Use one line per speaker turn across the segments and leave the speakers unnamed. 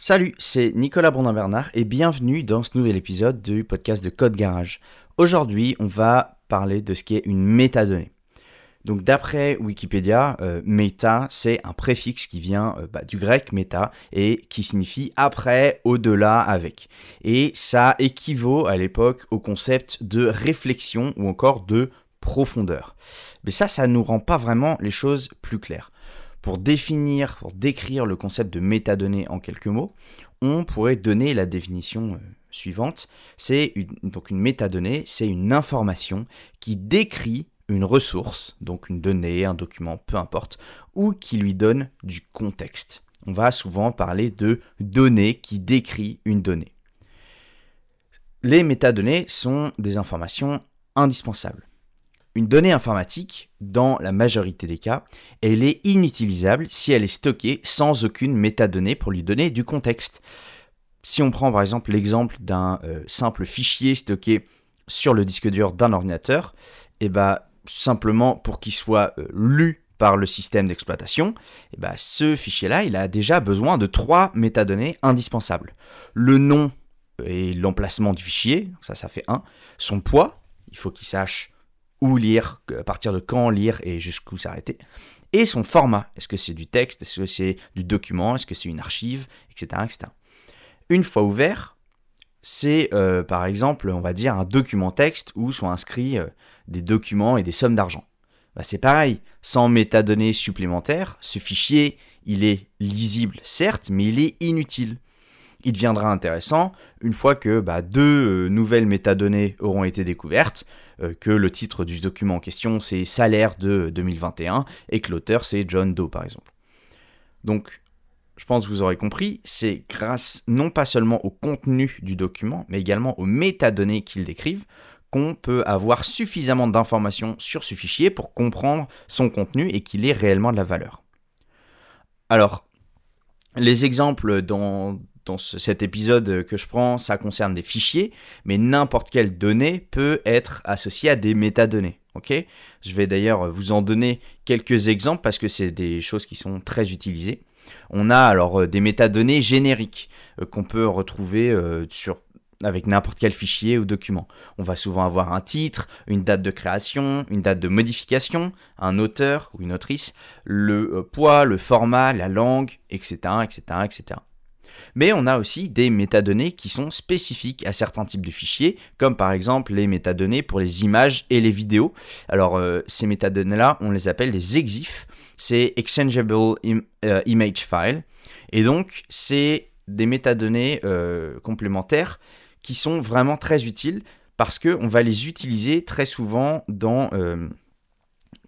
Salut, c'est Nicolas Brondin-Bernard et bienvenue dans ce nouvel épisode du podcast de Code Garage. Aujourd'hui, on va parler de ce qui est une métadonnée. Donc d'après Wikipédia, euh, méta, c'est un préfixe qui vient euh, bah, du grec méta et qui signifie après, au-delà, avec. Et ça équivaut à l'époque au concept de réflexion ou encore de profondeur. Mais ça, ça ne nous rend pas vraiment les choses plus claires. Pour définir, pour décrire le concept de métadonnées en quelques mots, on pourrait donner la définition euh, suivante. C'est donc une métadonnée, c'est une information qui décrit une ressource, donc une donnée, un document, peu importe, ou qui lui donne du contexte. On va souvent parler de données qui décrit une donnée. Les métadonnées sont des informations indispensables. Une donnée informatique, dans la majorité des cas, elle est inutilisable si elle est stockée sans aucune métadonnée pour lui donner du contexte. Si on prend par exemple l'exemple d'un euh, simple fichier stocké sur le disque dur d'un ordinateur, et eh ben, simplement pour qu'il soit euh, lu par le système d'exploitation, et eh ben, ce fichier-là, il a déjà besoin de trois métadonnées indispensables. Le nom et l'emplacement du fichier, ça ça fait un. Son poids, il faut qu'il sache où lire, à partir de quand lire et jusqu'où s'arrêter. Et son format, est-ce que c'est du texte, est-ce que c'est du document, est-ce que c'est une archive, etc. etc. Une fois ouvert, c'est euh, par exemple, on va dire, un document texte où sont inscrits euh, des documents et des sommes d'argent. Bah, c'est pareil, sans métadonnées supplémentaires, ce fichier, il est lisible certes, mais il est inutile il deviendra intéressant une fois que bah, deux euh, nouvelles métadonnées auront été découvertes, que le titre du document en question c'est Salaire de 2021 et que l'auteur c'est John Doe par exemple. Donc je pense que vous aurez compris, c'est grâce non pas seulement au contenu du document, mais également aux métadonnées qu'il décrivent, qu'on peut avoir suffisamment d'informations sur ce fichier pour comprendre son contenu et qu'il ait réellement de la valeur. Alors, les exemples dans, cet épisode que je prends, ça concerne des fichiers, mais n'importe quelle donnée peut être associée à des métadonnées. Ok? Je vais d'ailleurs vous en donner quelques exemples parce que c'est des choses qui sont très utilisées. On a alors euh, des métadonnées génériques euh, qu'on peut retrouver euh, avec n'importe quel fichier ou document. On va souvent avoir un titre, une date de création, une date de modification, un auteur ou une autrice, le poids, le format, la langue, etc., etc., etc. Mais on a aussi des métadonnées qui sont spécifiques à certains types de fichiers, comme par exemple les métadonnées pour les images et les vidéos. Alors euh, ces métadonnées-là, on les appelle des EXIF, c'est Exchangeable euh, Image File. Et donc c'est des métadonnées euh, complémentaires qui sont vraiment très utiles parce qu'on va les utiliser très souvent dans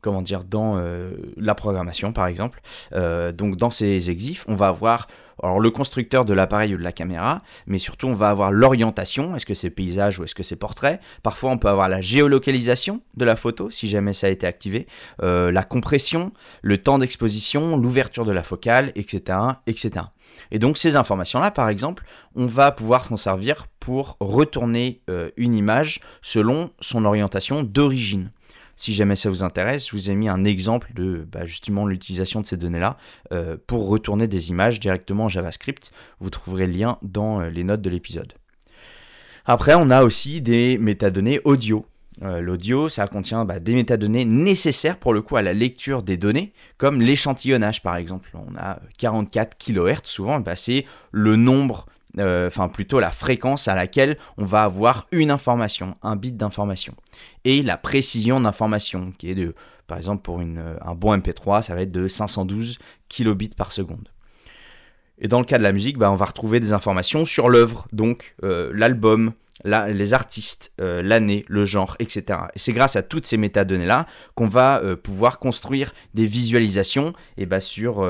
comment dire, dans euh, la programmation par exemple. Euh, donc dans ces exifs, on va avoir le constructeur de l'appareil ou de la caméra, mais surtout on va avoir l'orientation, est-ce que c'est paysage ou est-ce que c'est portrait? Parfois on peut avoir la géolocalisation de la photo, si jamais ça a été activé, euh, la compression, le temps d'exposition, l'ouverture de la focale, etc. etc. Et donc ces informations-là, par exemple, on va pouvoir s'en servir pour retourner une image selon son orientation d'origine. Si jamais ça vous intéresse, je vous ai mis un exemple de bah, justement l'utilisation de ces données-là euh, pour retourner des images directement en JavaScript. Vous trouverez le lien dans euh, les notes de l'épisode. Après, on a aussi des métadonnées audio. Euh, l'audio, ça contient bah, des métadonnées nécessaires pour le coup à la lecture des données, comme l'échantillonnage par exemple. On a 44 kHz souvent, bah, c'est le nombre euh, enfin plutôt la fréquence à laquelle on va avoir une information, un bit d'information. Et la précision d'information, qui est de, par exemple pour une, un bon MP3, ça va être de 512 kilobits par seconde. Et dans le cas de la musique, bah, on va retrouver des informations sur l'œuvre, donc euh, l'album, les artistes, euh, l'année, le genre, etc. Et c'est grâce à toutes ces métadonnées-là qu'on va pouvoir construire des visualisations et bah, sur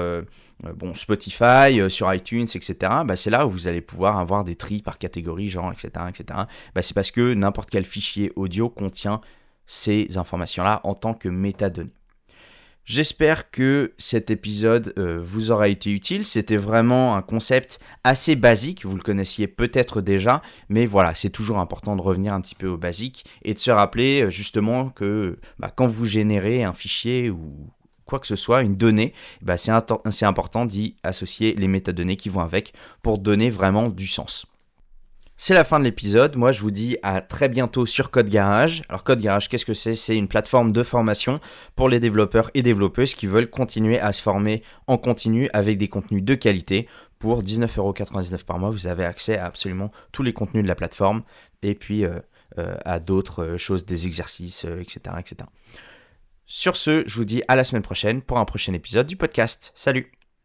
euh, bon, Spotify, euh, sur iTunes, etc., bah, c'est là où vous allez pouvoir avoir des tris par catégorie, genre, etc., etc. Bah, c'est parce que n'importe quel fichier audio contient ces informations-là en tant que métadonnées. J'espère que cet épisode euh, vous aura été utile. C'était vraiment un concept assez basique. Vous le connaissiez peut-être déjà, mais voilà, c'est toujours important de revenir un petit peu au basique et de se rappeler justement que bah, quand vous générez un fichier ou quoi que ce soit, une donnée, bah c'est important d'y associer les métadonnées qui vont avec pour donner vraiment du sens. C'est la fin de l'épisode. Moi, je vous dis à très bientôt sur Code Garage. Alors, Code Garage, qu'est-ce que c'est? C'est une plateforme de formation pour les développeurs et développeuses qui veulent continuer à se former en continu avec des contenus de qualité. Pour 19,99€ par mois, vous avez accès à absolument tous les contenus de la plateforme et puis euh, euh, à d'autres euh, choses, des exercices, etc., etc. Sur ce, je vous dis à la semaine prochaine pour un prochain épisode du podcast. Salut